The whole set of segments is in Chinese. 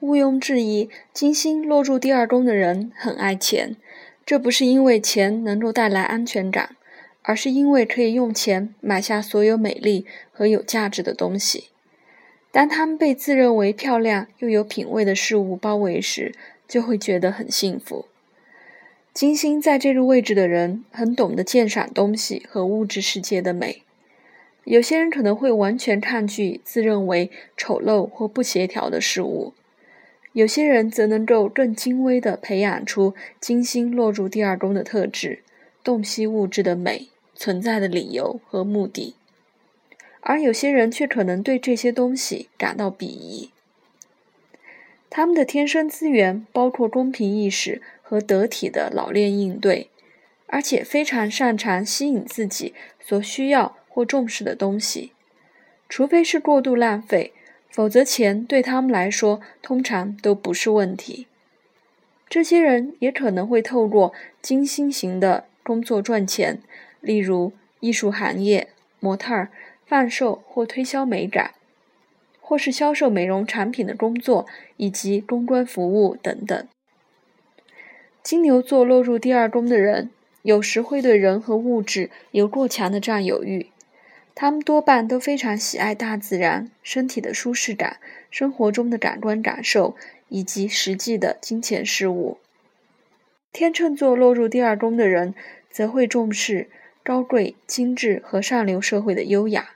毋庸置疑，金星落入第二宫的人很爱钱。这不是因为钱能够带来安全感，而是因为可以用钱买下所有美丽和有价值的东西。当他们被自认为漂亮又有品味的事物包围时，就会觉得很幸福。金星在这个位置的人很懂得鉴赏东西和物质世界的美。有些人可能会完全抗拒自认为丑陋或不协调的事物。有些人则能够更精微地培养出金星落入第二宫的特质，洞悉物质的美、存在的理由和目的，而有些人却可能对这些东西感到鄙夷。他们的天生资源包括公平意识和得体的老练应对，而且非常擅长吸引自己所需要或重视的东西，除非是过度浪费。否则，钱对他们来说通常都不是问题。这些人也可能会透过金星型的工作赚钱，例如艺术行业、模特儿、贩售或推销美感，或是销售美容产品的工作，以及公关服务等等。金牛座落入第二宫的人，有时会对人和物质有过强的占有欲。他们多半都非常喜爱大自然、身体的舒适感、生活中的感官感受以及实际的金钱事物。天秤座落入第二宫的人，则会重视高贵、精致和上流社会的优雅，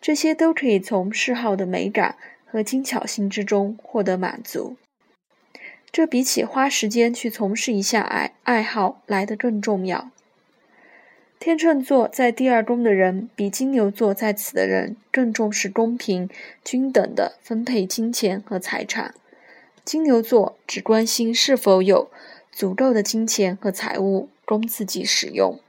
这些都可以从嗜好的美感和精巧性之中获得满足。这比起花时间去从事一项爱爱好来得更重要。天秤座在第二宫的人，比金牛座在此的人更重视公平、均等的分配金钱和财产。金牛座只关心是否有足够的金钱和财物供自己使用。